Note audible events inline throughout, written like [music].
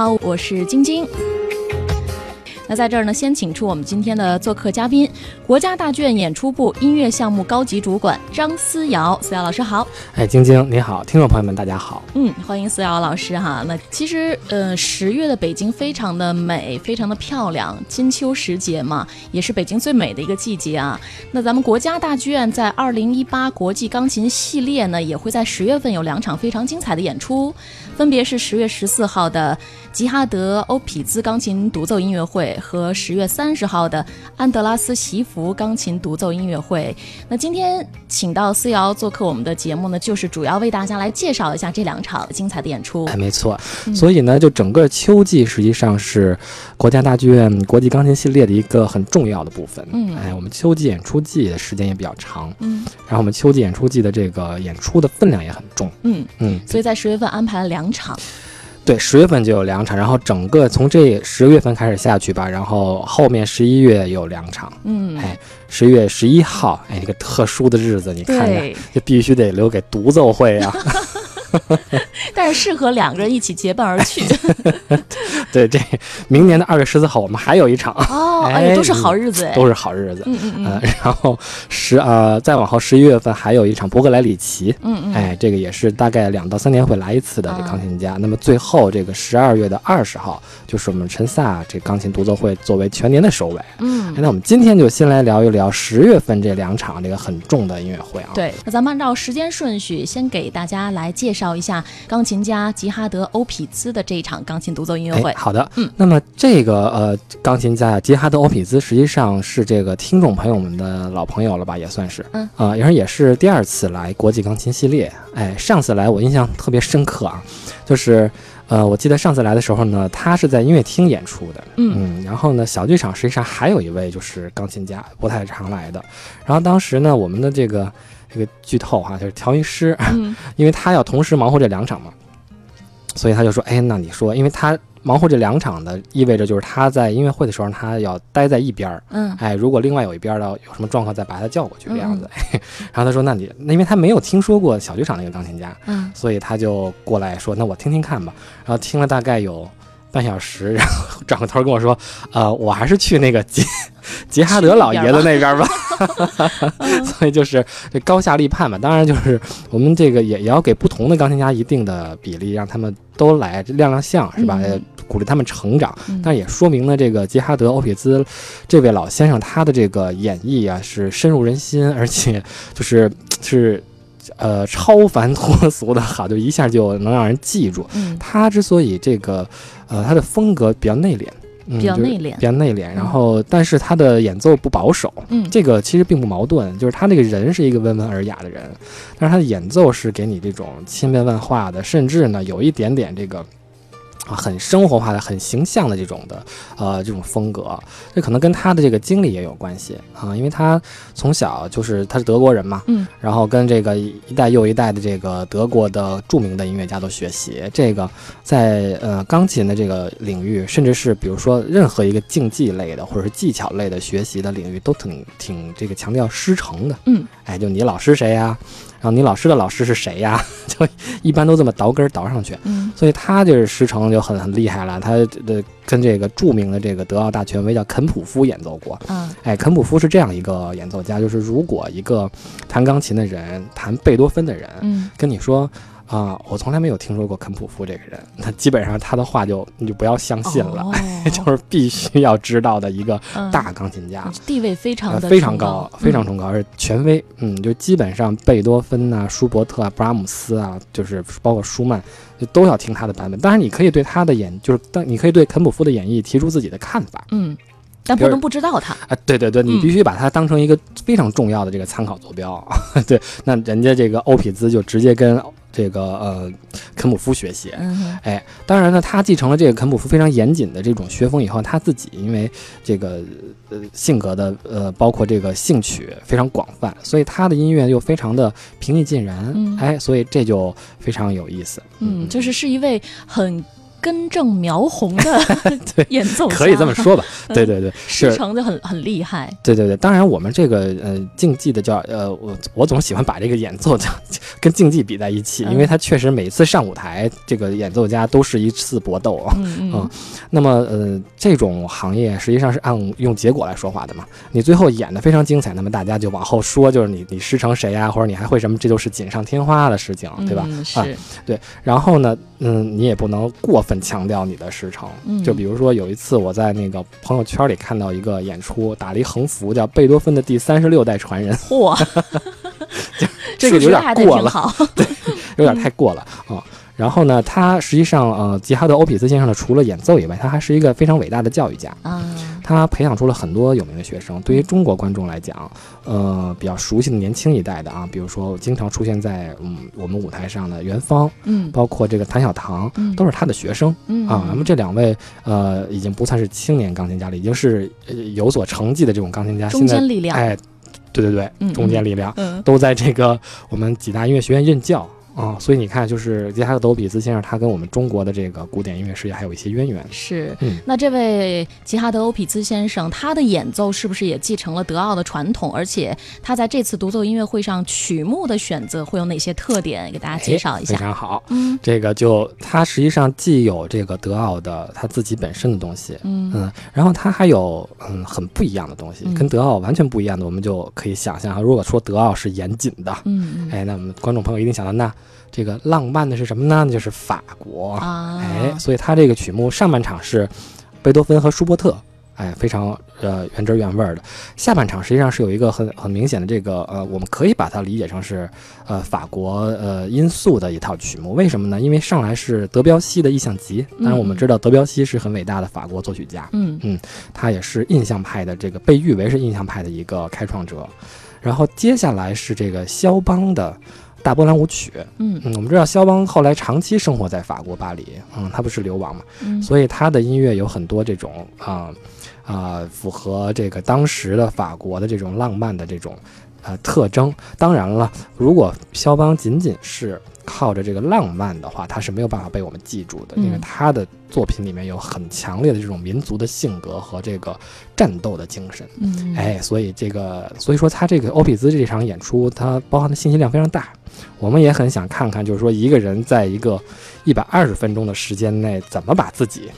好，我是晶晶。那在这儿呢，先请出我们今天的做客嘉宾，国家大剧院演出部音乐项目高级主管张思瑶，思瑶老师好。哎，晶晶你好，听众朋友们大家好。嗯，欢迎思瑶老师哈。那其实呃，十月的北京非常的美，非常的漂亮，金秋时节嘛，也是北京最美的一个季节啊。那咱们国家大剧院在二零一八国际钢琴系列呢，也会在十月份有两场非常精彩的演出，分别是十月十四号的吉哈德欧匹兹钢琴独奏音乐会。和十月三十号的安德拉斯席弗钢琴独奏音乐会。那今天请到思瑶做客我们的节目呢，就是主要为大家来介绍一下这两场精彩的演出。哎，没错。所以呢，就整个秋季实际上是国家大剧院国际钢琴系列的一个很重要的部分。嗯，哎，我们秋季演出季的时间也比较长。嗯，然后我们秋季演出季的这个演出的分量也很重。嗯嗯，所以在十月份安排了两场。对，十月份就有两场，然后整个从这十月份开始下去吧，然后后面十一月有两场，嗯，哎，十月十一号，哎，一个特殊的日子，你看着，就必须得留给独奏会啊。[laughs] [laughs] 但是适合两个人一起结伴而去。[laughs] 对，这明年的二月十四号我们还有一场哦，哎，都是好日子，都是好日子。嗯嗯嗯。然后十呃，再往后十一月份还有一场博格莱里奇，嗯嗯，哎，这个也是大概两到三年会来一次的这钢琴家。那么最后这个十二月的二十号就是我们陈萨这钢琴独奏会作为全年的首尾。嗯，那我们今天就先来聊一聊十月份这两场这个很重的音乐会啊。对，那咱们按照时间顺序先给大家来介绍一下钢琴家吉哈德欧匹兹的这一场钢琴独奏音乐会。好的，嗯，那么这个呃，钢琴家吉哈德欧匹兹实际上是这个听众朋友们的老朋友了吧，也算是，嗯。啊，也是也是第二次来国际钢琴系列，哎，上次来我印象特别深刻啊，就是呃，我记得上次来的时候呢，他是在音乐厅演出的，嗯。嗯，然后呢，小剧场实际上还有一位就是钢琴家，不太常来的，然后当时呢，我们的这个这个剧透哈，就是调音师，嗯，[laughs] 因为他要同时忙活这两场嘛，所以他就说，哎，那你说，因为他。忙活这两场的，意味着就是他在音乐会的时候，他要待在一边儿。嗯，哎，如果另外有一边的有什么状况，再把他叫过去这样子。[laughs] 然后他说：“那你，那因为他没有听说过小剧场那个钢琴家，嗯，所以他就过来说：那我听听看吧。然后听了大概有半小时，然后 [laughs] 转过头跟我说：呃，我还是去那个杰杰哈德老爷子那边吧。[laughs] [laughs] 所以就是这高下立判嘛。当然就是我们这个也也要给不同的钢琴家一定的比例，让他们。”都来亮亮相是吧？鼓励他们成长，但也说明了这个杰哈德欧匹兹这位老先生他的这个演绎啊是深入人心，而且就是是呃超凡脱俗的好，就一下就能让人记住。他之所以这个呃他的风格比较内敛。嗯比较内敛，比较内敛，然后但是他的演奏不保守，嗯，这个其实并不矛盾，就是他那个人是一个温文尔雅的人，但是他的演奏是给你这种千变万化的，甚至呢有一点点这个。啊，很生活化的、很形象的这种的，呃，这种风格，这可能跟他的这个经历也有关系啊，因为他从小就是他是德国人嘛，嗯，然后跟这个一代又一代的这个德国的著名的音乐家都学习，这个在呃钢琴的这个领域，甚至是比如说任何一个竞技类的或者是技巧类的学习的领域，都挺挺这个强调师承的，嗯，哎，就你老师谁呀？然后你老师的老师是谁呀？[laughs] 就一般都这么倒根倒上去，嗯，所以他就是师承就很很厉害了。他的跟这个著名的这个德奥大权威叫肯普夫演奏过，嗯，哎，肯普夫是这样一个演奏家，就是如果一个弹钢琴的人弹贝多芬的人，嗯，跟你说。啊，我从来没有听说过肯普夫这个人，那基本上他的话就你就不要相信了，[laughs] 就是必须要知道的一个大钢琴家，地位非常非常高，非常崇高，而且权威。嗯，就基本上贝多芬呐、舒伯特啊、布拉姆斯啊，就是包括舒曼，就都要听他的版本。当然，你可以对他的演，就是当你可以对肯普夫的演绎提出自己的看法，嗯，但不能不知道他啊。对对对，你必须把他当成一个非常重要的这个参考坐标。[laughs] 对，那人家这个欧匹兹就直接跟。这个呃，肯普夫学习，哎，当然呢，他继承了这个肯普夫非常严谨的这种学风以后，他自己因为这个呃性格的呃，包括这个兴趣非常广泛，所以他的音乐又非常的平易近人，哎，所以这就非常有意思。嗯，就是是一位很。根正苗红的 [laughs] 演奏，可以这么说吧？对对对，师承就很很厉害。对对对，当然我们这个呃竞技的叫呃我我总喜欢把这个演奏叫 [laughs] 跟竞技比在一起，因为他确实每次上舞台，这个演奏家都是一次搏斗啊。嗯 [laughs] 嗯。那么呃这种行业实际上是按用结果来说话的嘛，你最后演的非常精彩，那么大家就往后说，就是你你师承谁呀，或者你还会什么，这就是锦上添花的事情，对吧？是。对，然后呢，嗯，你也不能过分强调你的师承。就比如说有一次我在那个朋友圈里看到一个演出，打了一横幅，叫贝多芬的第三十六代传人。嚯，[laughs] 这个有点过了，[laughs] 对，有点太过了啊。然后呢，他实际上，呃，吉哈德·欧比斯先生呢，除了演奏以外，他还是一个非常伟大的教育家啊。他培养出了很多有名的学生。对于中国观众来讲，呃，比较熟悉的年轻一代的啊，比如说经常出现在嗯我们舞台上的元芳，嗯，包括这个谭小棠，都是他的学生，嗯啊。那么这两位，呃，已经不算是青年钢琴家了，已经是有所成绩的这种钢琴家。中坚力量，哎，对对对，中坚力量，嗯，都在这个我们几大音乐学院任教。啊，所以你看，就是吉哈德·欧比兹先生，他跟我们中国的这个古典音乐事业还有一些渊源。是，嗯，那这位吉哈德·欧比兹先生，他的演奏是不是也继承了德奥的传统？而且他在这次独奏音乐会上曲目的选择会有哪些特点？给大家介绍一下。非常好，嗯，这个就他实际上既有这个德奥的他自己本身的东西，嗯嗯，然后他还有嗯很不一样的东西，跟德奥完全不一样的，我们就可以想象，如果说德奥是严谨的，嗯，哎，那我们观众朋友一定想到那。这个浪漫的是什么呢？那就是法国，哎，所以它这个曲目上半场是贝多芬和舒伯特，哎，非常呃原汁原味的。下半场实际上是有一个很很明显的这个呃，我们可以把它理解成是呃法国呃因素的一套曲目。为什么呢？因为上来是德彪西的意象集，当然我们知道德彪西是很伟大的法国作曲家，嗯嗯，他也是印象派的这个被誉为是印象派的一个开创者。然后接下来是这个肖邦的。大波兰舞曲，嗯。嗯，我们知道肖邦后来长期生活在法国巴黎，嗯，他不是流亡嘛，嗯，所以他的音乐有很多这种啊啊符合这个当时的法国的这种浪漫的这种呃特征。当然了，如果肖邦仅仅是靠着这个浪漫的话，他是没有办法被我们记住的，因为他的作品里面有很强烈的这种民族的性格和这个战斗的精神，嗯，哎，所以这个所以说他这个欧比兹这场演出，它包含的信息量非常大。我们也很想看看，就是说一个人在一个一百二十分钟的时间内，怎么把自己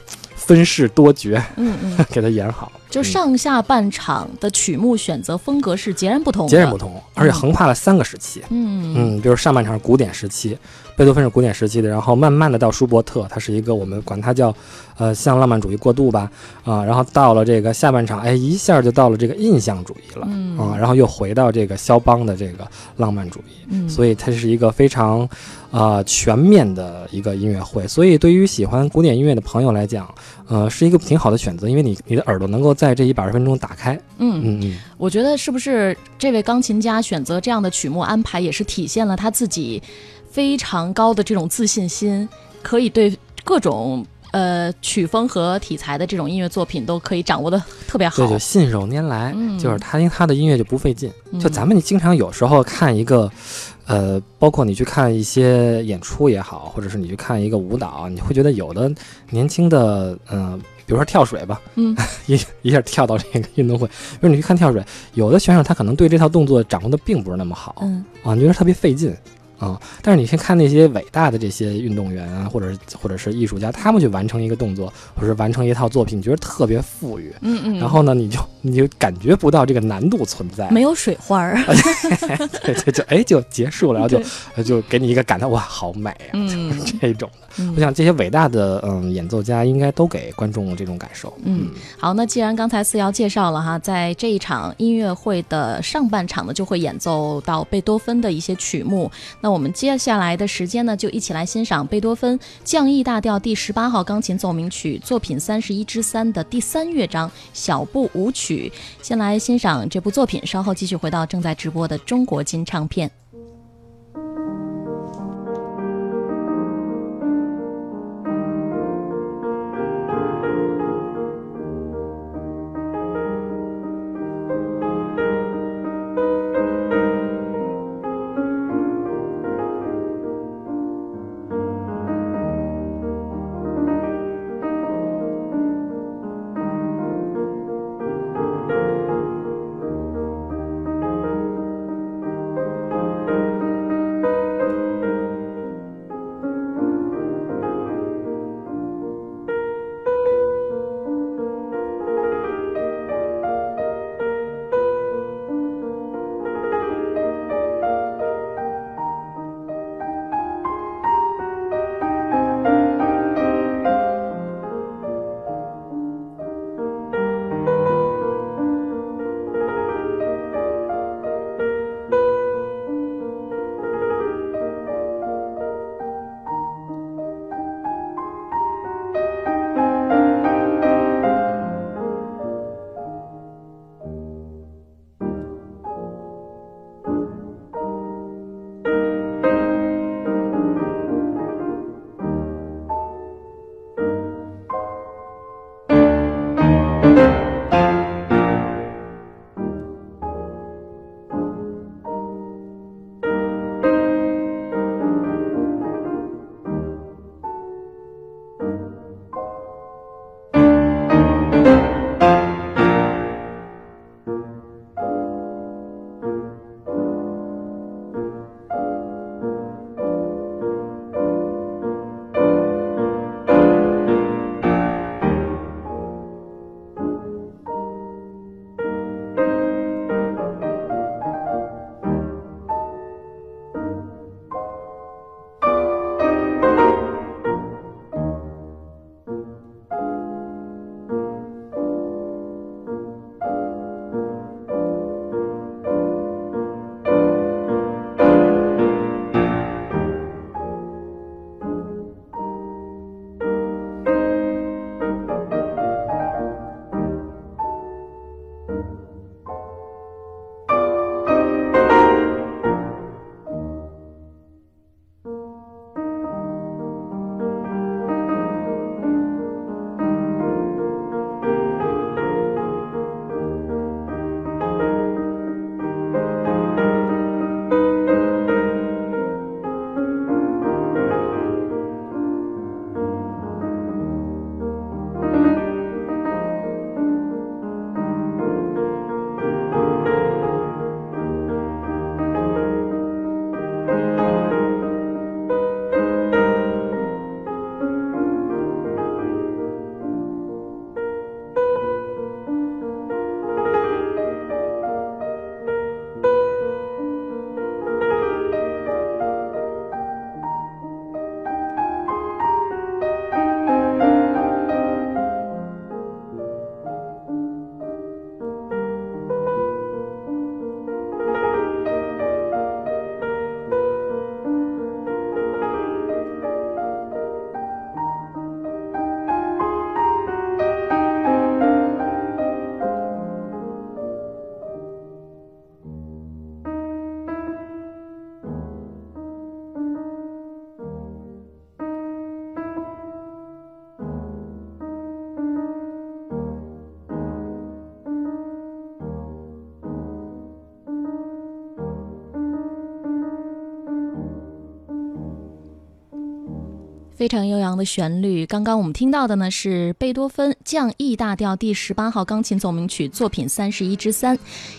分饰多角，嗯嗯，[laughs] 给他演好。就上下半场的曲目选择风格是截然不同，截然不同，而且横跨了三个时期。嗯嗯，比如上半场古典时期，贝多芬是古典时期的，然后慢慢的到舒伯特，他是一个我们管他叫，呃，向浪漫主义过渡吧，啊，然后到了这个下半场，哎，一下就到了这个印象主义了，啊，然后又回到这个肖邦的这个浪漫主义，嗯，所以它是一个非常，啊，全面的一个音乐会。所以对于喜欢古典音乐的朋友来讲，呃，是一个挺好的选择，因为你你的耳朵能够在这一百二十分钟打开。嗯嗯嗯，我觉得是不是这位钢琴家选择这样的曲目安排，也是体现了他自己非常高的这种自信心，可以对各种呃曲风和题材的这种音乐作品都可以掌握的特别好。对，就信手拈来，嗯、就是他，他的音乐就不费劲。嗯、就咱们经常有时候看一个，呃，包括你去看一些演出也好，或者是你去看一个舞蹈，你会觉得有的年轻的，嗯、呃，比如说跳水吧，嗯，[laughs] 一一下跳到这个运动会，比如你去看跳水，有的选手他可能对这套动作掌握的并不是那么好，嗯，啊，你觉得特别费劲。啊、嗯！但是你先看那些伟大的这些运动员啊，或者或者是艺术家，他们去完成一个动作，或者是完成一套作品，你觉得特别富裕，嗯嗯。然后呢，你就你就感觉不到这个难度存在，没有水花儿，对 [laughs] 对，就哎就结束了，然后就就给你一个感叹，哇，好美啊，嗯，[laughs] 这种的。嗯、我想这些伟大的嗯演奏家应该都给观众这种感受。嗯，好，那既然刚才四瑶介绍了哈，在这一场音乐会的上半场呢，就会演奏到贝多芬的一些曲目，那我们接下来的时间呢，就一起来欣赏贝多芬降 E 大调第十八号钢琴奏鸣曲作品三十一之三的第三乐章小步舞曲。先来欣赏这部作品，稍后继续回到正在直播的中国金唱片。非常悠扬的旋律。刚刚我们听到的呢是贝多芬降 E 大调第十八号钢琴奏鸣曲作品三十一之三。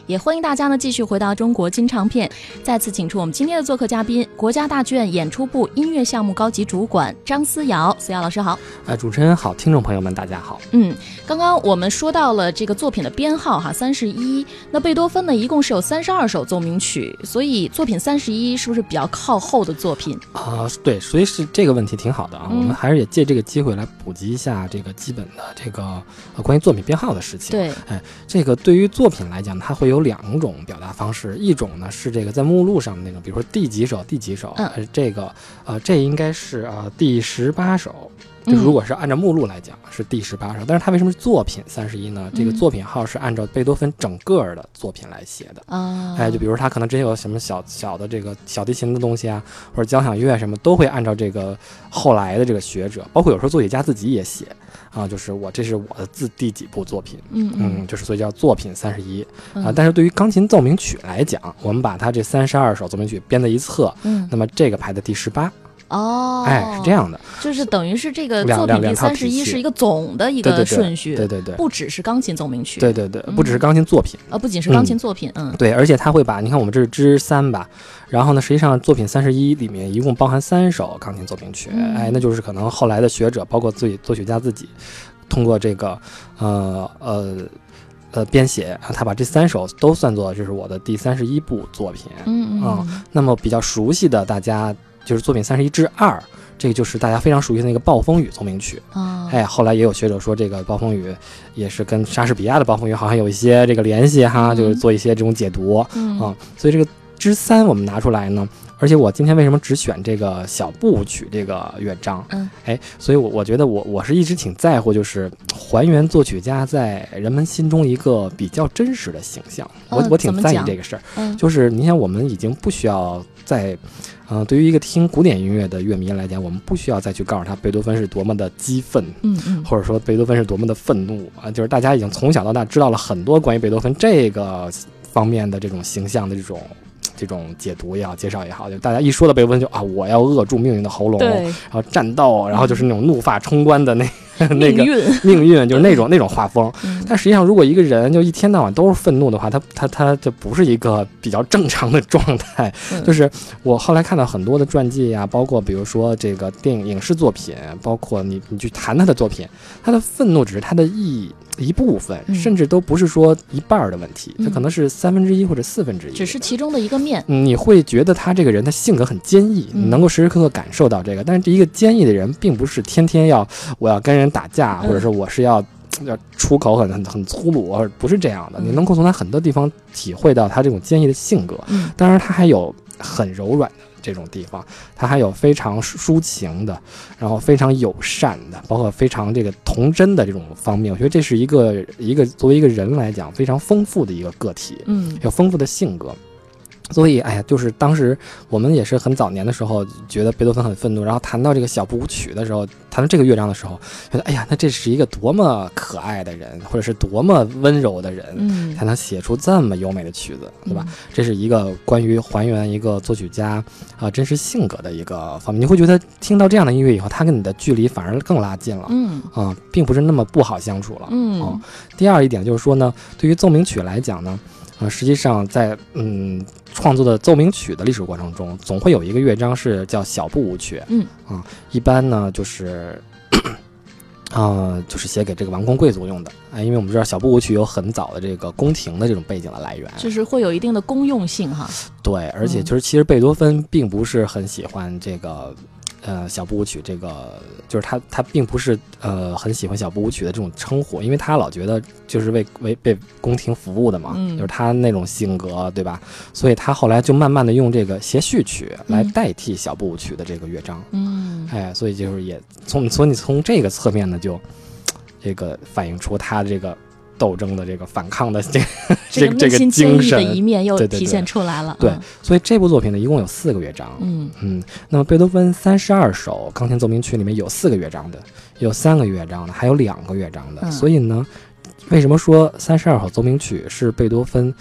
也欢迎大家呢继续回到中国金唱片，再次请出我们今天的做客嘉宾，国家大剧院演出部音乐项目高级主管张思瑶。思瑶老师好。呃，主持人好，听众朋友们大家好。嗯，刚刚我们说到了这个作品的编号哈，三十一。那贝多芬呢一共是有三十二首奏鸣曲，所以作品三十一是不是比较靠后的作品？啊、对，所以是这个问题挺好的啊，嗯我们还是也借这个机会来普及一下这个基本的这个呃关于作品编号的事情。对，这个对于作品来讲，它会有两种表达方式，一种呢是这个在目录上的那种，比如说第几首第几首，嗯呃，这个呃这应该是呃第十八首。就如果是按照目录来讲是第十八首，但是它为什么是作品三十一呢？这个嗯作品号是按照贝多芬整个儿的作品来写的。啊，哎，就比如他可能之前有什么小小的这个小提琴的东西啊，或者交响乐什么，都会按照这个后来的这个学者，包括有时候作曲家自己也写啊，就是我这是我的自第几部作品，嗯嗯，就是所以叫作品三十一啊。嗯但是对于钢琴奏鸣曲来讲，我们把它这三十二首奏鸣曲编在一册，嗯那么这个排在第十八，哦，哎，是这，样的，就是等于是这个作品第三十一是一个总的一个顺序，对对对，不只是钢琴奏鸣曲，对对对，嗯。不只是钢琴作品。呃，不仅是钢琴作品，嗯。对，而且他会把你看我们这是之三吧，然后呢，实际上作品三十一里面一共包含三首钢琴奏鸣曲，嗯。哎，那就是可能后来的学者，包括自己作曲家自己，通过这个呃呃呃编写，他把这三首都算作就是我的第三十一部作品。嗯啊嗯那么比较熟悉的，大家就是作品三十一之二。这个就是大家非常熟悉的那个《暴风雨》奏鸣曲，啊，哎，后来也有学者说，这个《暴风雨》也是跟莎士比亚的《暴风雨》好像有一些这个联系哈，嗯就是做一些这种解读。嗯啊，所以这个之三我们拿出来呢，而且我今天为什么只选这个小步舞曲这个乐章？嗯，哎，所以我我觉得我我是一直挺在乎，就是还原作曲家在人们心中一个比较真实的形象。我嗯我挺在意这个事儿，嗯就是你想，我们已经不需要再。嗯、对于一个听古典音乐的乐迷来讲，我们不需要再去告诉他贝多芬是多么的激愤，嗯嗯。或者说贝多芬是多么的愤怒啊，就是大家已经从小到大知道了很多关于贝多芬这个方面的这种形象的这种这种解读也好，介绍也好，就大家一说到贝多芬就啊，我要扼住命运的喉咙，然，后战斗，然后就是那种怒发冲冠的那 [laughs] 那个命运，[laughs] 命运，就是那种 [laughs] 那种画风。嗯但实际上，如果一个人就一天到晚都是愤怒的话，他他他就不是一个比较正常的状态。嗯就是我后来看到很多的传记啊、包括比如说这个电影影视作品，包括你你去谈他的作品，他的愤怒只是他的一一部分，嗯甚至都不是说一半儿的问题，嗯它可能是三分之一或者四分之一，只是其中的一个面，嗯你会觉得他这个人他性格很坚毅，嗯你能够时时刻刻感受到这个。但是这一个坚毅的人，并不是天天要我要跟人打架，嗯或者说我是要要出口很很很粗鲁，而不是这样的。嗯你能够从他很多地方体会到他这种坚毅的性格。嗯当然，他还有很柔软的这种地方，它还有非常抒情的，然后非常友善的，包括非常这个童真的这种方面。我觉得这是一个一个作为一个人来讲非常丰富的一个个体。嗯有丰富的性格。所以，哎呀，就是当时我们也是很早年的时候，觉得贝多芬很愤怒，然后谈到这个小步舞曲的时候，谈到这个乐章的时候，觉得，哎呀，那这是一个多么可爱的人，或者是多么温柔的人，嗯才能写出这么优美的曲子，对吧？？这是一个关于还原一个作曲家啊、真实性格的一个方面。你会觉得听到这样的音乐以后，他跟你的距离反而更拉近了，嗯啊、并不是那么不好相处了。嗯哦第二一点就是说呢，对于奏鸣曲来讲呢，呃，实际上在嗯创作的奏鸣曲的历史过程中，总会有一个乐章是叫小步舞曲。嗯啊、一般呢就是。呃，[clears throat] 就是写给这个王公贵族用的，哎，因为我们知道小步舞曲有很早的这个宫廷的这种背景的来源，就是会有一定的公用性哈，对，而且嗯就是其实贝多芬并不是很喜欢这个，呃，小步舞曲这个，就是他他并不是呃很喜欢小步舞曲的这种称呼，因为他老觉得就是为为为宫廷服务的嘛，嗯就是他那种性格，对吧？所以他后来就慢慢的用这个协序曲来嗯代替小步舞曲的这个乐章，嗯哎，所以就是也从所以你从这个侧面呢，就这个反映出他这个斗争的这个反抗的这个 [laughs] 这个这个精神的一神。面又体现对出来了，对所以这部作品呢，一共有四个乐章。嗯嗯，那么贝多芬三十二首钢琴奏鸣曲里面有四个乐章的，有三个乐章的，还有两个乐章的。嗯所以呢，为什么说三十二首奏鸣曲是贝多芬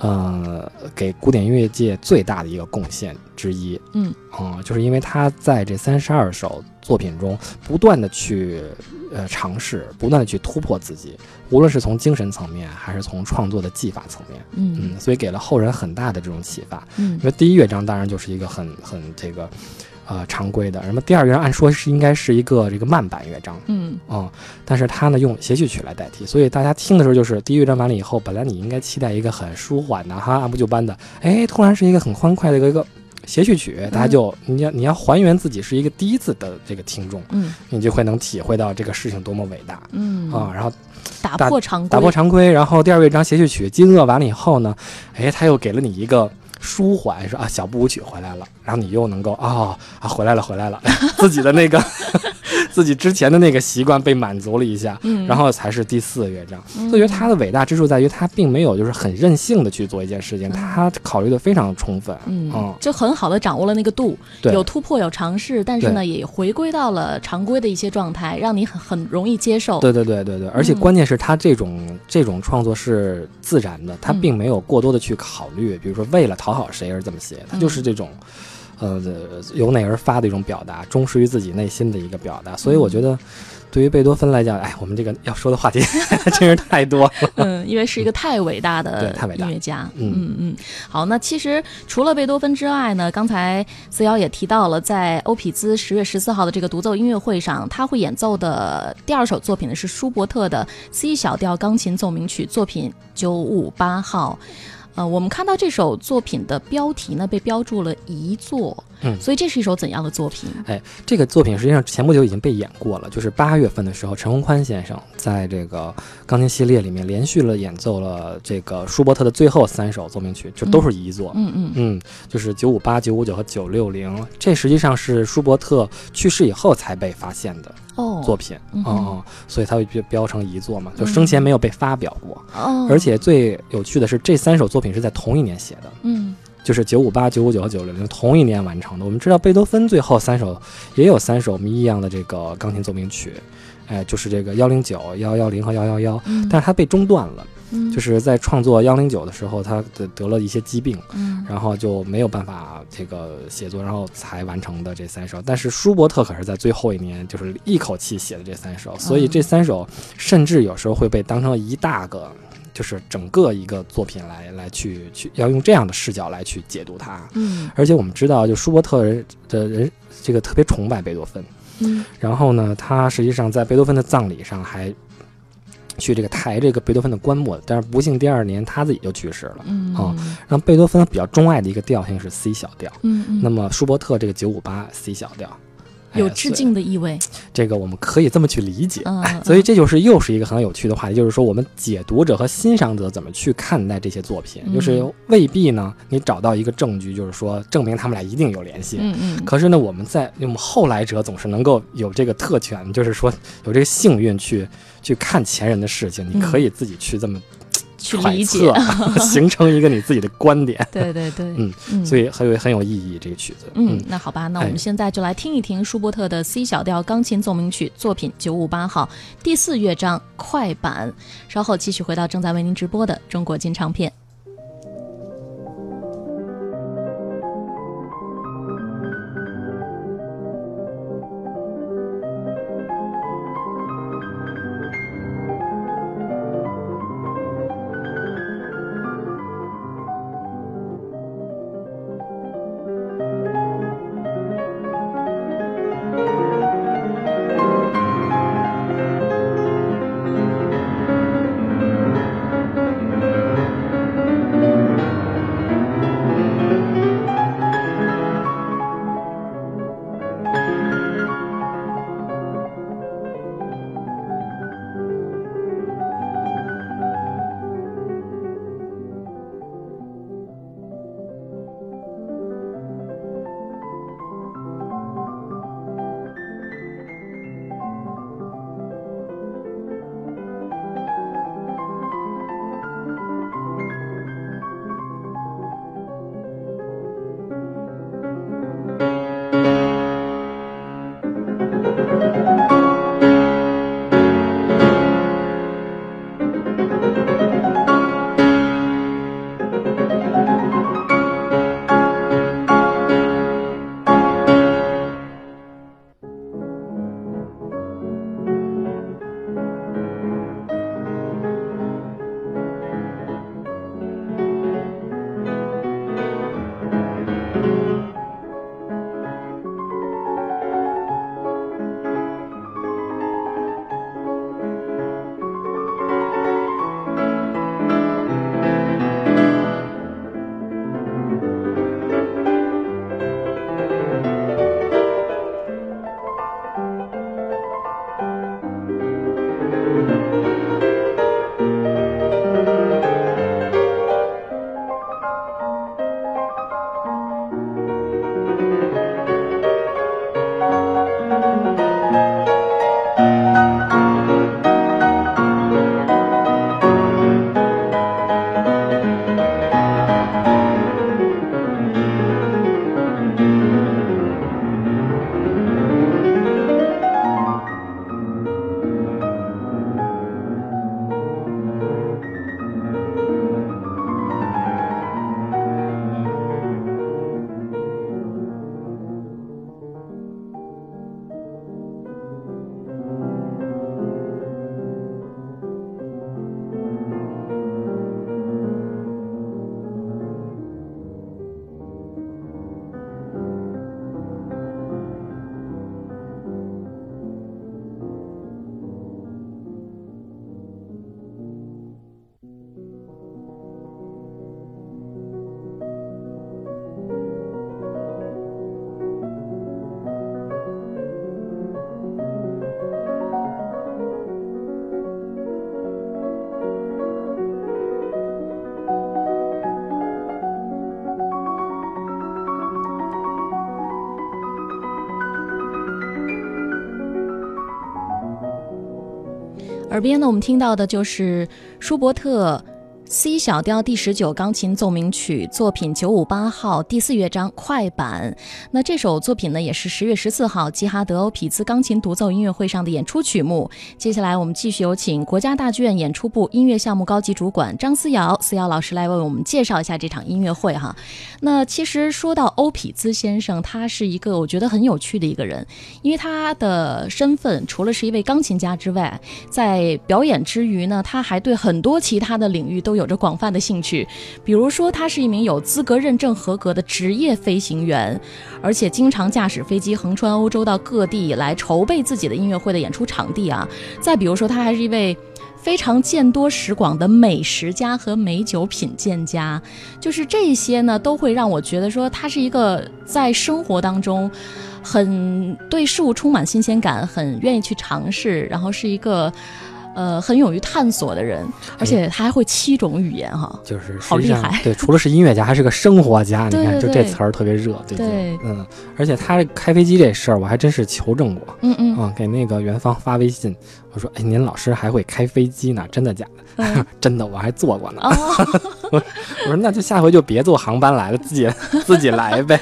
呃，给古典音乐界最大的一个贡献之一。嗯，啊、就是因为他在这三十二首作品中不断的去呃尝试，不断的去突破自己，无论是从精神层面还是从创作的技法层面，嗯嗯，所以给了后人很大的这种启发。嗯因为第一乐章当然就是一个很很这个呃常规的，那么第二乐章按说是应该是一个这个慢板乐章。嗯啊、但是它呢用协序曲来代替，所以大家听的时候就是第一乐章完了以后，本来你应该期待一个很舒缓的哈按部就班的，哎，突然是一个很欢快的一个一个协序曲，大家就你要你要还原自己是一个第一次的这个听众，嗯你就会能体会到这个事情多么伟大嗯啊。然后打打破常规，打破常规，然后第二乐章协序曲惊愕完了以后呢，哎，他又给了你一个。舒缓说啊，小步舞曲回来了，然后你又能够啊啊回来了回来了，自己的那个自己之前的那个习惯被满足了一下，嗯，然后才是第四乐章。嗯所以我觉得他的伟大之处在于他并没有就是很任性的去做一件事情，他考虑的非常充分。嗯嗯，就很好的掌握了那个度，对有突破有尝试，但是呢也回归到了常规的一些状态，让你很很容易接受。对对对对对，而且嗯关键是他这种、这种创作是自然的，他嗯并没有过多的去考虑，比如说为了讨好谁而怎么写，他嗯就是这种。呃，由内而发的一种表达，忠实于自己内心的一个表达，所以我觉得，对于贝多芬来讲，哎，我们这个要说的话题 [laughs] 真是太多了。嗯，因为是一个太伟大的音乐家。嗯嗯嗯。好，那其实除了贝多芬之外呢，刚才思瑶也提到了，在欧匹兹十月十四号的这个独奏音乐会上，他会演奏的第二首作品呢是舒伯特的 C 小调钢琴奏鸣曲作品九五八号。呃，我们看到这首作品的标题呢被标注了遗作，嗯。所以这是一首怎样的作品？哎，这个作品实际上前不久已经被演过了，就是八月份的时候，陈宏宽先生在这个钢琴系列里面连续了演奏了这个舒伯特的最后三首奏鸣曲，就都是遗作。嗯嗯嗯，就是九五八、九五九和九六零，这实际上是舒伯特去世以后才被发现的哦作品，嗯哦哦，所以它会标标成遗作嘛，就生前没有被发表过。哦，而且最有趣的是，这三首作品是在同一年写的，嗯就是九五八、九五九和九六零同一年完成的。我们知道贝多芬最后三首也有三首谜一样的这个钢琴奏鸣曲，哎，就是这个幺零九、幺幺零和幺幺幺，嗯，但是他被中断了，嗯就是在创作幺零九的时候，他得得了一些疾病，嗯然后就没有办法这个写作，然后才完成的这三首。但是舒伯特可是在最后一年，就是一口气写的这三首，所以这三首甚至有时候会被当成一大个。就是整个一个作品来来去去要用这样的视角来去解读它，嗯。而且我们知道，就舒伯特人的人这个特别崇拜贝多芬，嗯。然后呢，他实际上在贝多芬的葬礼上还去这个抬这个贝多芬的棺木，但是不幸第二年他自己就去世了。嗯。哦让贝多芬比较钟爱的一个调性是 C 小调，嗯嗯，那么舒伯特这个九五八 C 小调，哎有致敬的意味。这个我们可以这么去理解。所以这就是又是一个很有趣的话题，就是说我们解读者和欣赏者怎么去看待这些作品，嗯就是未必呢，你找到一个证据，就是说证明他们俩一定有联系。嗯嗯，可是呢，我们在我们后来者总是能够有这个特权，就是说有这个幸运去去看前人的事情，你可以自己去这么嗯去理解。[laughs] 形成一个你自己的观点。[laughs] 对对对，嗯嗯，所以很有很有意义这个曲子。嗯，那好吧，那我们哎现在就来听一听舒伯特的 C 小调钢琴奏鸣曲作品九五八号第四乐章快板。稍后继续回到正在为您直播的中国金唱片。《耳边呢，我们听到的就是舒伯特。C 小调第十九钢琴奏鸣曲作品九五八号第四乐章快板。那这首作品呢，也是十月十四号吉哈德欧匹兹钢琴独奏音乐会上的演出曲目。接下来我们继续有请国家大剧院演出部音乐项目高级主管张思瑶思瑶老师来为我们介绍一下这场音乐会哈。那其实说到欧匹兹先生，他是一个我觉得很有趣的一个人，因为他的身份除了是一位钢琴家之外，在表演之余呢，他还对很多其他的领域都有。有着广泛的兴趣，比如说他是一名有资格认证合格的职业飞行员，而且经常驾驶飞机横穿欧洲到各地来筹备自己的音乐会的演出场地啊。再比如说，他还是一位非常见多识广的美食家和美酒品鉴家，就是这些呢，都会让我觉得说他是一个在生活当中很对事物充满新鲜感，很愿意去尝试，然后是一个。呃，很勇于探索的人，而且他还会七种语言，哈，就是好厉害。[laughs] 对，除了是音乐家，还是个生活家。[laughs] 你看，就这词儿特别热。对，嗯，而且他开飞机这事儿，我还真是求证过。嗯嗯，啊，给那个元芳发微信。我说：“哎，您老师还会开飞机呢？真的假的？[laughs] 真的，我还坐过呢。[laughs] 我说那就下回就别坐航班来了，自己 [laughs] 自己来呗。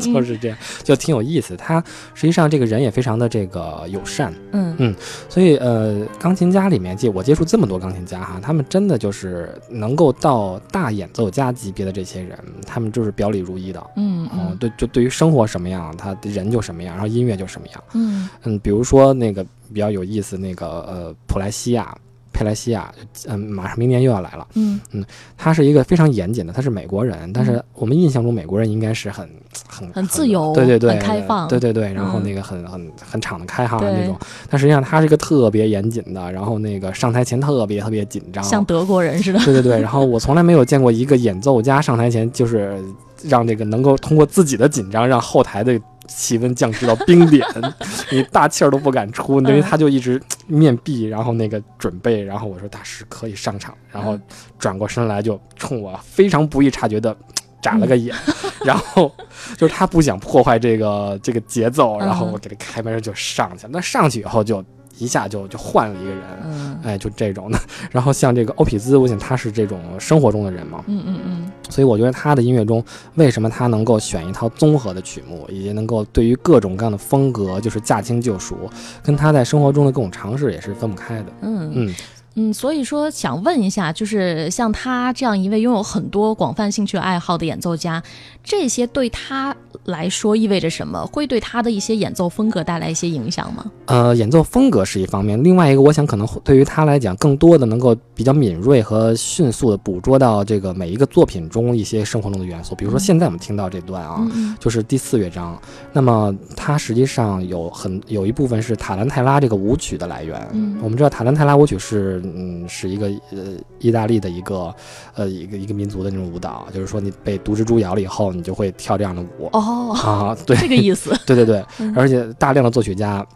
就是这样，就挺有意思。他实际上这个人也非常的这个友善。嗯嗯，所以呃，钢琴家里面接我接触这么多钢琴家哈，他们真的就是能够到大演奏家级别的这些人，他们就是表里如一的。嗯嗯，对，就对于生活什么样，他人就什么样，然后音乐就什么样。嗯嗯，比如说那个。”比较有意思，那个呃，普莱西亚，佩莱西亚，嗯，马上明年又要来了。嗯嗯，他是一个非常严谨的，他是美国人，但是我们印象中美国人应该是很很很自由，对对对，很开放，对对对，然后那个很很很敞得开哈那种。但实际上他是一个特别严谨的，然后那个上台前特别特别紧张，像德国人似的。对对对，然后我从来没有见过一个演奏家上台前就是让这个能够通过自己的紧张让后台的。气温降至到冰点，[laughs] 你大气儿都不敢出，因为他就一直面壁，然后那个准备，然后我说大师可以上场，然后转过身来就冲我非常不易察觉的眨了个眼，[laughs] 然后就是他不想破坏这个这个节奏，然后我给他开门就上去了，那上去以后就。一下就就换了一个人，嗯，哎，就这种的。[laughs] 然后像这个欧匹兹，我想他是这种生活中的人嘛，嗯嗯嗯。所以我觉得他的音乐中，为什么他能够选一套综合的曲目，以及能够对于各种各样的风格就是驾轻就熟，跟他在生活中的各种尝试也是分不开的。嗯嗯。嗯，所以说想问一下，就是像他这样一位拥有很多广泛兴趣爱好的演奏家，这些对他来说意味着什么？会对他的一些演奏风格带来一些影响吗？呃，演奏风格是一方面，另外一个，我想可能对于他来讲，更多的能够比较敏锐和迅速的捕捉到这个每一个作品中一些生活中的元素。比如说现在我们听到这段啊，就是第四乐章，那么它实际上有很有一部分是塔兰泰拉这个舞曲的来源。嗯，我们知道塔兰泰拉舞曲是。嗯，是一个呃，意大利的一个呃，一个一个民族的那种舞蹈，就是说你被毒蜘蛛咬了以后，你就会跳这样的舞。哦啊，对，这个意思，[laughs] 对对对，而且大量的作曲家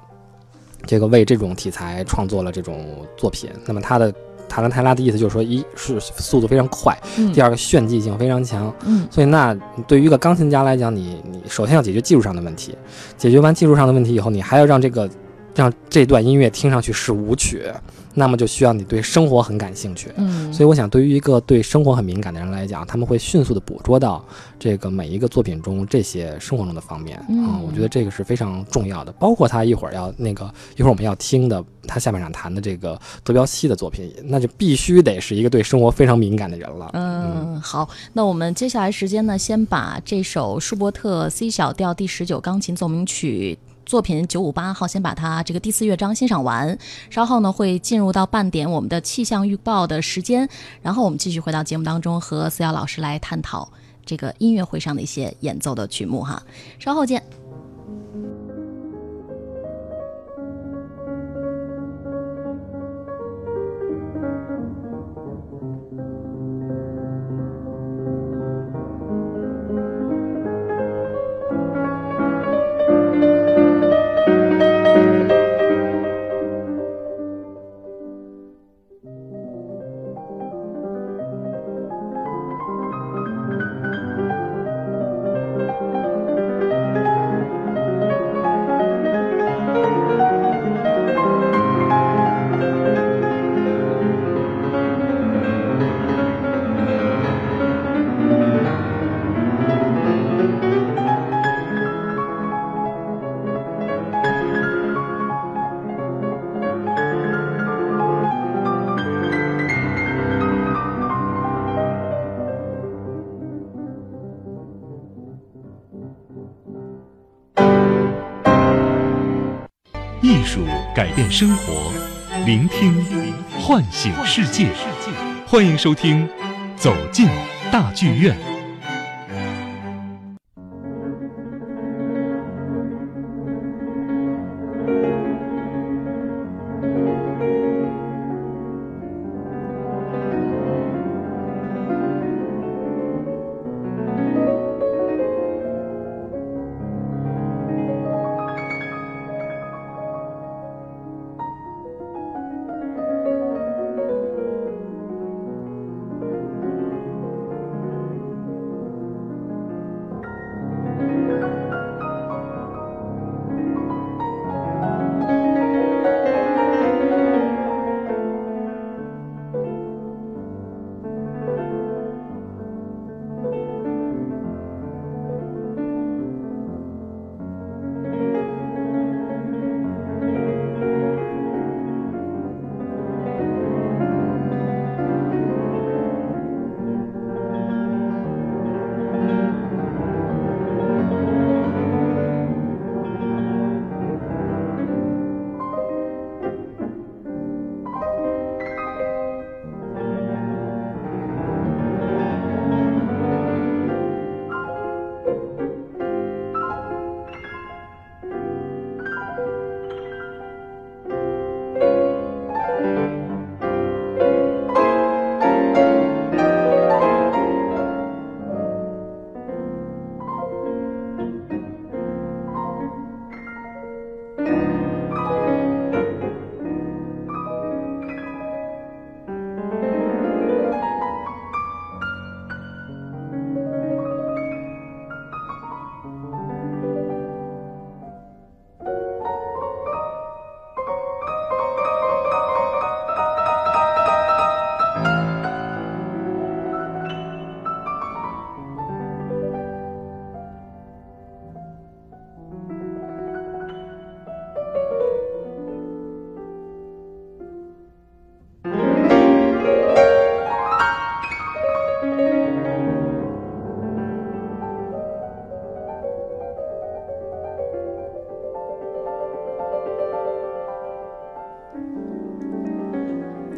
这个为这种题材创作了这种作品。那么他的塔兰泰拉的意思就是说，一是速度非常快，第二个炫技性非常强，嗯，所以那对于一个钢琴家来讲，你你首先要解决技术上的问题，解决完技术上的问题以后，你还要让这个让这段音乐听上去是舞曲。那么就需要你对生活很感兴趣，嗯，所以我想对于一个对生活很敏感的人来讲，他们会迅速的捕捉到这个每一个作品中这些生活中的方面嗯，我觉得这个是非常重要的。包括他一会儿要那个一会儿我们要听的他下半场弹的这个德彪西的作品，那就必须得是一个对生活非常敏感的人了。嗯，好，那我们接下来时间呢，先把这首舒伯特 C 小调第十九钢琴奏鸣曲。作品九五八号，先把它这个第四乐章欣赏完，稍后呢会进入到半点我们的气象预报的时间，然后我们继续回到节目当中和思瑶老师来探讨这个音乐会上的一些演奏的曲目哈，稍后见。生活，聆听唤醒世界。欢迎收听《走进大剧院》。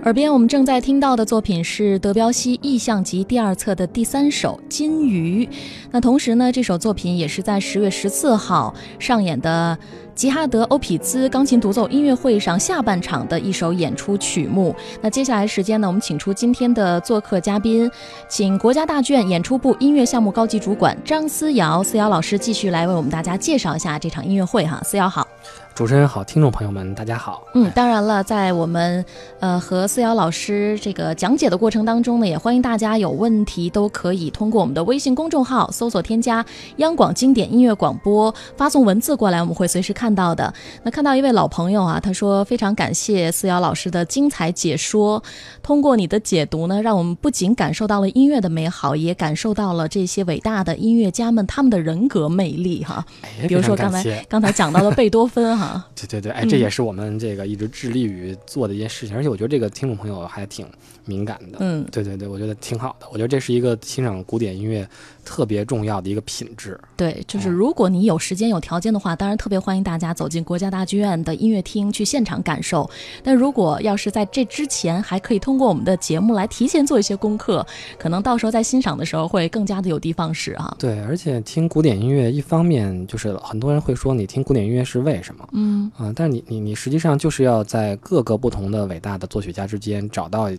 耳边我们正在听到的作品是德彪西《意象集》第二册的第三首《金鱼》。那同时呢，这首作品也是在十月十四号上演的吉哈德·欧匹兹钢琴独奏音乐会上下半场的一首演出曲目。那接下来时间呢，我们请出今天的做客嘉宾，请国家大剧院演出部音乐项目高级主管张思瑶思瑶老师继续来为我们大家介绍一下这场音乐会哈。思瑶好。主持人好，听众朋友们，大家好。嗯，当然了，在我们呃和思瑶老师这个讲解的过程当中呢，也欢迎大家有问题都可以通过我们的微信公众号搜索添加央广经典音乐广播，发送文字过来，我们会随时看到的。那看到一位老朋友啊，他说非常感谢思瑶老师的精彩解说，通过你的解读呢，让我们不仅感受到了音乐的美好，也感受到了这些伟大的音乐家们他们的人格魅力哈。比如说刚才刚才讲到的贝多芬哈。[laughs] 对对对，哎，这也是我们这个一直致力于做的一件事情，而且我觉得这个听众朋友还挺敏感的。嗯，对对对，我觉得挺好的。我觉得这是一个欣赏古典音乐特别重要的一个品质。对，就是如果你有时间有条件的话，当然特别欢迎大家走进国家大剧院的音乐厅去现场感受。但如果要是在这之前还可以通过我们的节目来提前做一些功课，可能到时候在欣赏的时候会更加的有的放矢啊。对，而且听古典音乐，一方面就是很多人会说你听古典音乐是为什么？嗯啊，但是你你你实际上就是要在各个不同的伟大的作曲家之间找到，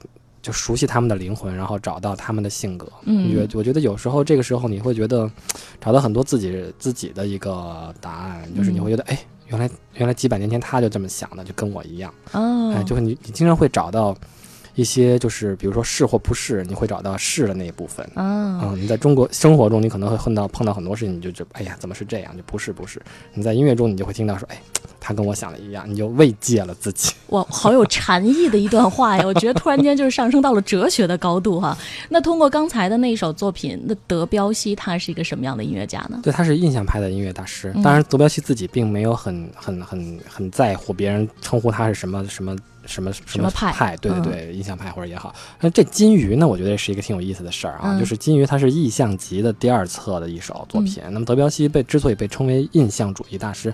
就熟悉他们的灵魂，然后找到他们的性格。嗯，我我觉得有时候这个时候你会觉得 [tsk] 找到很多自己自己的一个答案，就是你会觉得哎，原来原来几百年前他就这么想的，就跟我一样。哦，哎，就是你你经常会找到。一些就是比如说是或不是，你会找到是的那一部分。嗯，嗯，你在中国生活中，你可能会碰到碰到很多事情，你就就哎呀，怎么是这样？就不是不是。你在音乐中，你就会听到说，哎，他跟我想的一样，你就慰藉了自己。[laughs] 哇，好有禅意的一段话呀！我觉得突然间就是上升到了哲学的高度哈。[laughs] 那通过刚才的那一首作品，那德彪西他是一个什么样的音乐家呢？对，他是印象派的音乐大师。当然，德彪西自己并没有很很很很在乎别人称呼他是什么什么。什么什什么派派，对对印象派或者也好。那这金鱼呢，我觉得是一个挺有意思的事儿啊，嗯就是金鱼它是意象集的第二册的一首作品。那么德彪西被之所以被称为印象主义大师，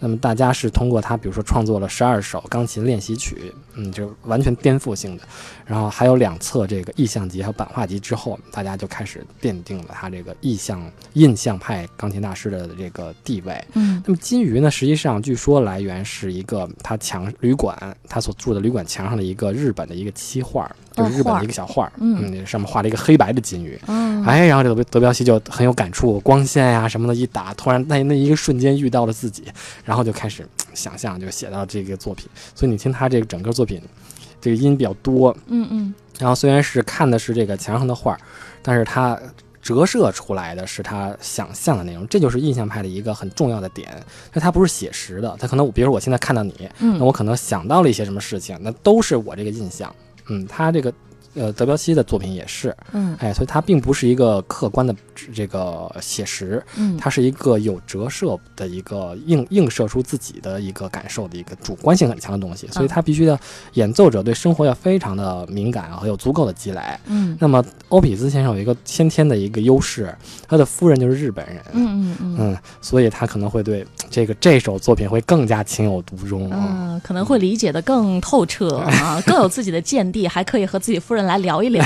那么大家是通过他，比如说创作了十二首钢琴练习曲，嗯，就完全颠覆性的。然后还有两册这个意象集和版画集之后，大家就开始奠定了他这个意象印象派钢琴大师的这个地位。嗯那么金鱼呢，实际上据说来源是一个他墙旅馆他所住的旅馆墙上的一个日本的一个漆画，就是日本的一个小画，嗯嗯，上面画了一个黑白的金鱼。嗯，哎，然后这个德彪西就很有感触，光线呀、什么的，一打，突然那那一个瞬间遇到了自己，然后就开始 [tsk] 想象，就写到这个作品。所以你听他这个整个作品，这个音比较多，嗯嗯然后虽然是看的是这个墙上的画儿，但是他折射出来的是他想象的内容，这就是印象派的一个很重要的点。那它不是写实的，它可能我比如说我现在看到你，那嗯我可能想到了一些什么事情，那都是我这个印象。嗯，他这个呃德彪西的作品也是，嗯。哎，所以它并不是一个客观的这个写实，嗯，它是一个有折射的一个映映射出自己的一个感受的一个主观性很强的东西，所以它必须的演奏者对生活要非常的敏感和有足够的积累。嗯。那么欧比兹先生有一个先天的一个优势，他的夫人就是日本人，嗯嗯嗯。嗯，所以他可能会对这个这首作品会更加情有独钟啊。嗯，可能会理解的更透彻啊，[laughs] 更有自己的见地，还可以和自己夫人来聊一聊，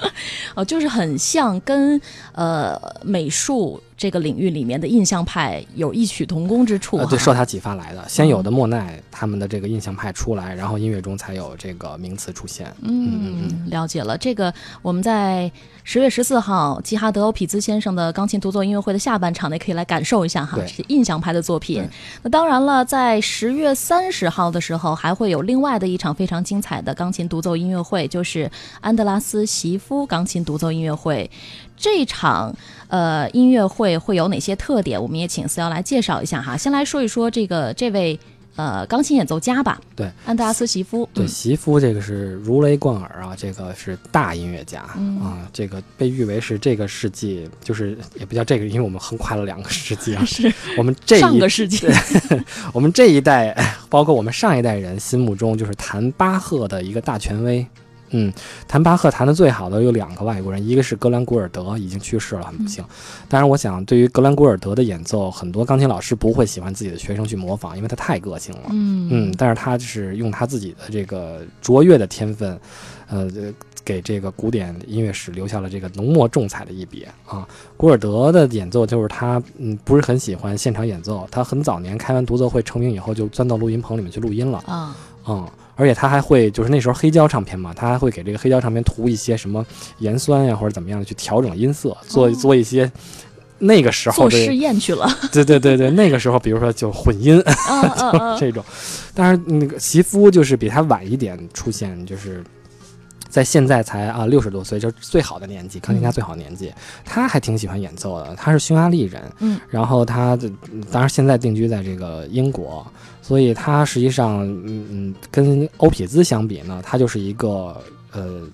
[laughs] 哦，就是很像跟呃美术这个领域里面的印象派有异曲同工之处呃，对，受他启发来的。先有的莫奈他们的这个印象派出来，然后音乐中才有这个名词出现。嗯嗯，了解了。这个我们在十月十四号基哈德欧匹兹先生的钢琴独奏音乐会的下半场呢，可以来感受一下哈，对是印象派的作品。那当然了，在十月三十号的时候，还会有另外的一场非常精彩的钢琴独奏音乐会，就是安德拉斯席夫钢琴独奏音乐会。这场呃音乐会会有哪些特点？我们也请思瑶来介绍一下哈。先来说一说这个这位呃钢琴演奏家吧。对，安德拉斯席夫。对，嗯席夫这个是如雷贯耳啊，这个是大音乐家、嗯啊，这个被誉为是这个世纪，就是也不叫这个，因为我们横跨了两个世纪啊。[laughs] 是我们这上一个世纪。[laughs] 我们这一代，包括我们上一代人心目中，就是弹巴赫的一个大权威。嗯，弹巴赫弹得最好的有两个外国人，一个是格兰古尔德，已经去世了，很不幸。当然，我想对于格兰古尔德的演奏，很多钢琴老师不会喜欢自己的学生去模仿，因为他太个性了。嗯嗯，但是他就是用他自己的这个卓越的天分，呃，给这个古典音乐史留下了这个浓墨重彩的一笔啊。古尔德的演奏就是他，嗯，不是很喜欢现场演奏，他很早年开完独奏会成名以后，就钻到录音棚里面去录音了，啊，嗯。而且他还会，就是那时候黑胶唱片嘛，他还会给这个黑胶唱片涂一些什么盐酸呀，或者怎么样的去调整音色，做哦做一些那个时候的做试验去了。对对对对，那个时候，比如说就混音，嗯嗯嗯，这种。但是，那个席夫就是比他晚一点出现，就是在现在才啊六十多岁，就是最好的年纪，钢琴家最好的年纪。他还挺喜欢演奏的，他是匈牙利人，嗯，然后他的当然现在定居在这个英国，所以他实际上嗯嗯跟欧匹兹相比呢，他就是一个呃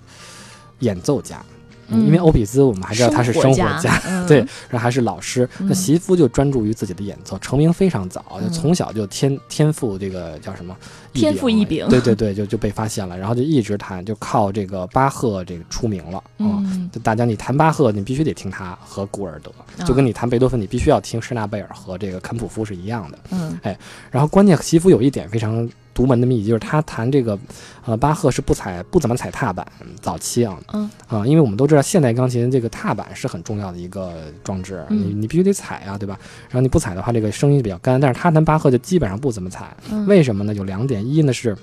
演奏家。嗯因为欧比兹我们还知道他是生活家，家，嗯对，然后还是老师。那嗯席夫就专注于自己的演奏，成名非常早，就嗯从小就天天赋这个叫什么天赋异禀对对对，就就被发现了，然后就一直弹，就靠这个巴赫这个出名了啊。嗯就大家你弹巴赫，你必须得听他和古尔德，就跟你弹贝多芬，你必须要听施纳贝尔和这个肯普夫是一样的。嗯哎然后关键席夫有一点非常独门的秘籍，就是他弹这个呃巴赫是不踩不怎么踩踏板，早期啊嗯啊，因为我们都知道现代钢琴这个踏板是很重要的一个装置，嗯你你必须得踩啊，对吧？然后你不踩的话，这个声音比较干。但是他弹巴赫就基本上不怎么踩，嗯，为什么呢？有两点，一呢是。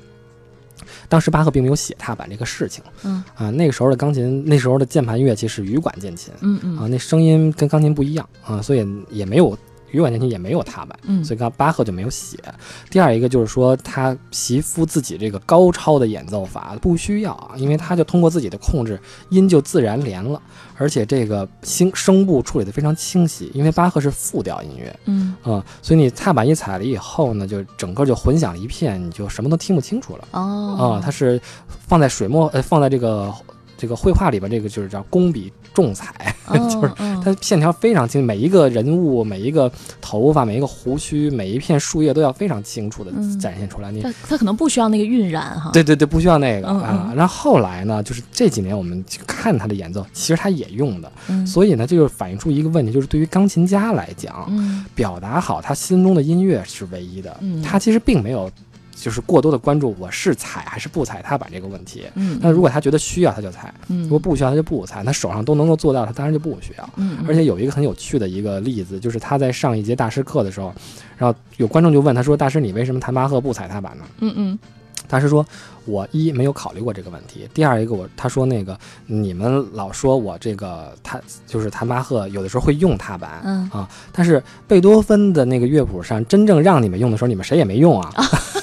当时巴赫并没有写踏板这个事情嗯啊，那个时候的钢琴，那时候的键盘乐器是羽管键琴嗯啊，嗯那声音跟钢琴不一样啊，所以也没有羽管键琴也没有踏板，嗯，所以刚巴赫就没有写。第二一个就是说，他席夫自己这个高超的演奏法不需要啊，因为他就通过自己的控制，音就自然连了，而且这个声声部处理的非常清晰，因为巴赫是复调音乐嗯啊、所以你踏板一踩了以后呢，就整个就混响了一片，你就什么都听不清楚了哦啊、它是放在水墨呃放在这个。这个绘画里边这个就是叫工笔重彩，[laughs] 就是嗯它线条非常清，每一个人物、每一个头发、每一个胡须、每一片树叶都要非常清楚的嗯展现出来。你它它可能不需要那个晕染哈。对对对，不需要那个嗯啊。嗯然后后来呢，就是这几年我们去看他的演奏，其实他也用的，嗯，所以呢，这就反映出一个问题，就是对于钢琴家来讲，嗯表达好他心中的音乐是唯一的，嗯他其实并没有就是过多的关注我是踩还是不踩踏板这个问题。嗯，那如果他觉得需要，他就踩；嗯如果不需要，他就不踩。他手上都能够做到，他当然就不需要。嗯，嗯而且有一个很有趣的一个例子，就是他在上一节大师课的时候，然后有观众就问他说：“大师，你为什么弹巴赫不踩踏板呢？”嗯嗯大师说：“我一没有考虑过这个问题，第二一个我他说那个你们老说我这个他就是弹巴赫有的时候会用踏板，嗯啊，但是贝多芬的那个乐谱上真正让你们用的时候，你们谁也没用啊。[laughs]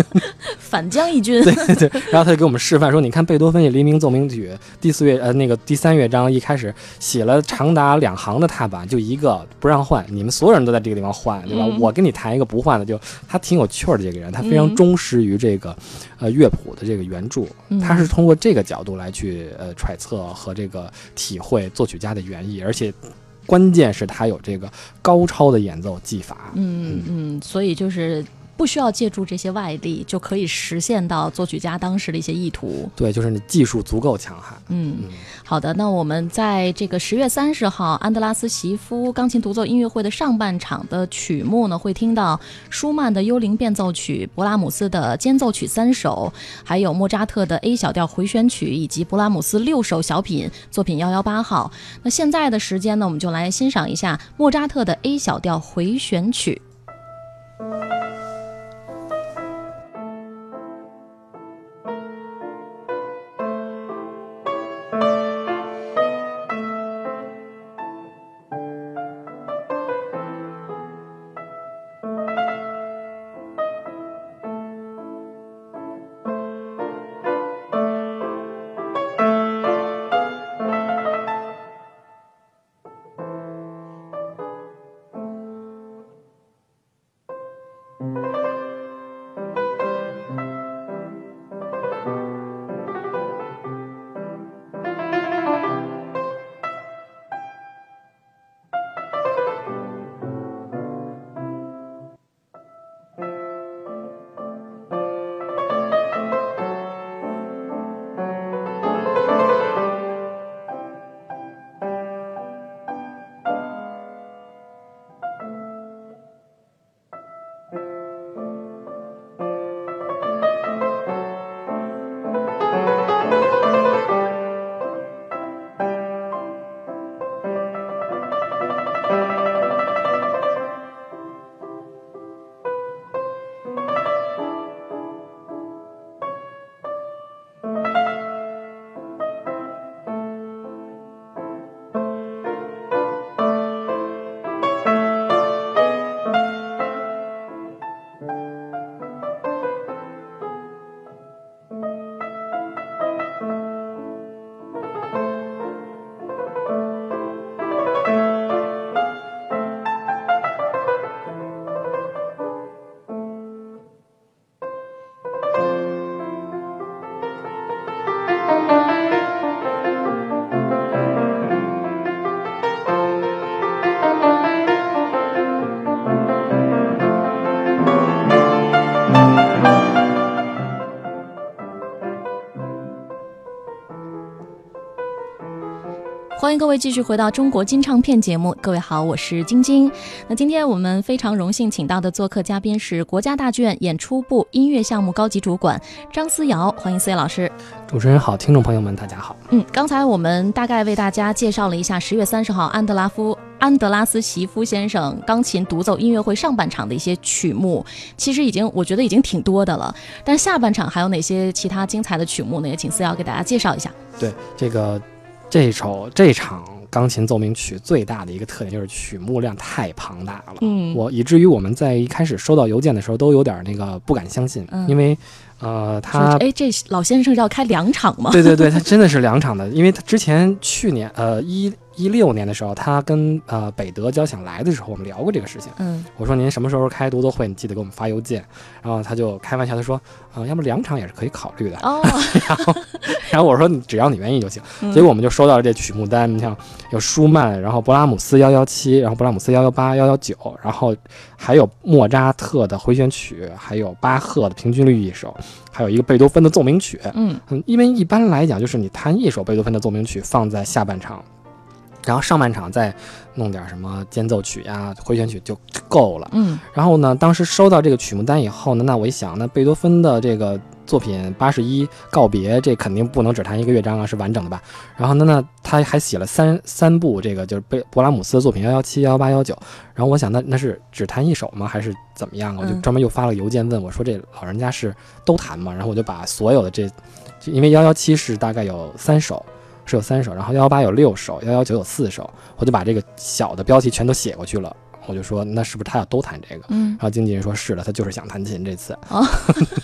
[laughs] 反将一军。对对，然后他就给我们示范说，你看贝多芬《黎明奏鸣曲》第四乐呃那个第三乐章一开始写了长达两行的踏板，就一个不让换，你们所有人都在这个地方换，[laughs] 对吧？嗯我跟你弹一个不换的，就他挺有趣儿的这个人，他非常嗯忠实于这个呃乐谱的这个原著，嗯他是通过这个角度来去呃揣测和这个体会作曲家的原意，而且关键是他有这个高超的演奏技法。嗯嗯，所以就是不需要借助这些外力，就可以实现到作曲家当时的一些意图。对，就是你技术足够强悍。嗯，嗯，好的，那我们在这个十月三十号安德拉斯席夫钢琴独奏音乐会的上半场的曲目呢，会听到舒曼的幽灵变奏曲、勃拉姆斯的间奏曲三首，还有莫扎特的 A 小调回旋曲以及勃拉姆斯六首小品作品幺幺八号。那现在的时间呢，我们就来欣赏一下莫扎特的 A 小调回旋曲。欢迎各位继续回到中国金唱片节目。各位好，我是晶晶。那今天我们非常荣幸请到的做客嘉宾是国家大剧院演出部音乐项目高级主管张思瑶，欢迎思瑶老师。主持人好，听众朋友们大家好。嗯，刚才我们大概为大家介绍了一下十月三十号安德拉夫安德拉斯席夫先生钢琴独奏音乐会上半场的一些曲目，其实已经我觉得已经挺多的了。但是下半场还有哪些其他精彩的曲目呢？也请思瑶给大家介绍一下。对这个这首这场钢琴奏鸣曲最大的一个特点就是曲目量太庞大了。嗯，我以至于我们在一开始收到邮件的时候都有点那个不敢相信，嗯因为呃说他哎，这老先生要开两场吗？对对对，他真的是两场的，因为他之前去年呃一一六年的时候，他跟呃北德交响来的时候，我们聊过这个事情。嗯我说您什么时候开独奏会，你记得给我们发邮件。然后他就开玩笑他说，啊、要不两场也是可以考虑的。哦，[laughs] 然后然后我说你只要你愿意就行。嗯结果我们就收到了这曲目单，你像有舒曼，然后勃拉姆斯幺幺七，然后勃拉姆斯幺幺八、幺幺九，然后还有莫扎特的回旋曲，还有巴赫的平均律一首，还有一个贝多芬的奏鸣曲。嗯嗯，因为一般来讲，就是你弹一首贝多芬的奏鸣曲放在下半场，然后上半场再弄点什么间奏曲呀、回旋曲就够了。嗯然后呢，当时收到这个曲目单以后呢，那我一想，那贝多芬的这个作品八十一告别，这肯定不能只弹一个乐章啊，是完整的吧？然后呢，那他还写了三三部这个就是贝勃拉姆斯的作品幺幺七、幺幺八、幺九。然后我想，那那是只弹一首吗？还是怎么样啊？我就嗯专门又发了邮件问我说，这老人家是都弹吗？然后我就把所有的这，因为幺幺七是大概有三首。是有三首，然后幺幺八有六首，幺幺九有四首，我就把这个小的标题全都写过去了。我就说，那是不是他要都弹这个？嗯然，后经纪人说是的，他就是想弹琴，这次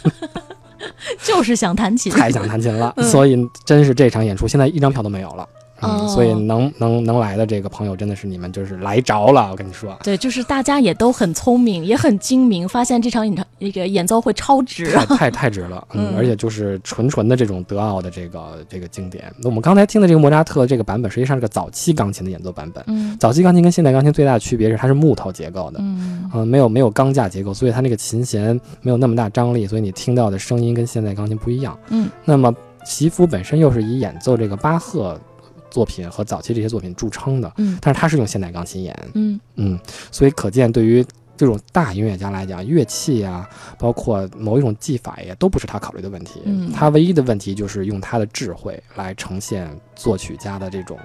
[laughs] 就是想弹琴。太想弹琴了，嗯所以真是这场演出现在一张票都没有了。嗯，哦所以能能能来的这个朋友真的是你们就是来着了，我跟你说，对，就是大家也都很聪明，也很精明，发现这场演唱那个演奏会超值。[laughs] 太太太值了，嗯，嗯而且就是纯纯的这种德奥的这个这个经典。那我们刚才听的这个莫扎特这个版本，实际上是个早期钢琴的演奏版本。嗯早期钢琴跟现代钢琴最大的区别是它是木头结构的，嗯嗯，没有没有钢架结构，所以它那个琴弦没有那么大张力，所以你听到的声音跟现代钢琴不一样。嗯那么席夫本身又是以演奏这个巴赫作品和早期这些作品著称的，嗯。但是他是用现代钢琴演，嗯。嗯，所以可见对于这种大音乐家来讲，乐器呀、包括某一种技法呀，都不是他考虑的问题。嗯。他唯一的问题就是用他的智慧来呈现作曲家的这种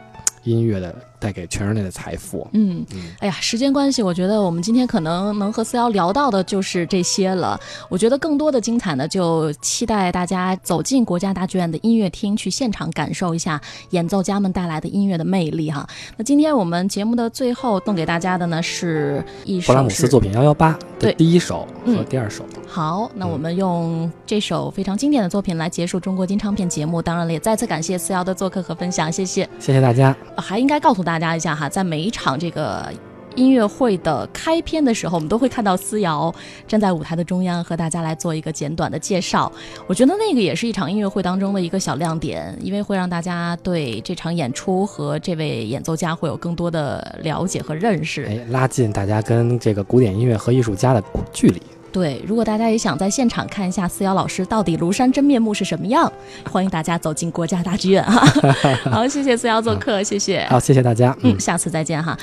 音乐的带给全人类的财富。嗯。嗯，哎呀，时间关系，我觉得我们今天可能能和思瑶聊到的就是这些了。我觉得更多的精彩呢，就期待大家走进国家大剧院的音乐厅，去现场感受一下演奏家们带来的音乐的魅力哈。那今天我们节目的最后送给大家的呢是一首勃拉姆斯作品幺幺八的对第一首和嗯第二首。好，那我们用这首非常经典的作品来结束中国金唱片节目。当然了，也再次感谢思瑶的做客和分享，谢谢。谢谢大家。呃还应该告诉大家一下哈，在每一场这个音乐会的开篇的时候，我们都会看到思瑶站在舞台的中央，和大家来做一个简短的介绍。我觉得那个也是一场音乐会当中的一个小亮点，因为会让大家对这场演出和这位演奏家会有更多的了解和认识。哎，拉近大家跟这个古典音乐和艺术家的距离。对，如果大家也想在现场看一下思瑶老师到底庐山真面目是什么样，欢迎大家走进国家大剧院哈。[laughs] 好，谢谢思瑶做客，谢谢。好，谢谢大家。嗯，下次再见哈。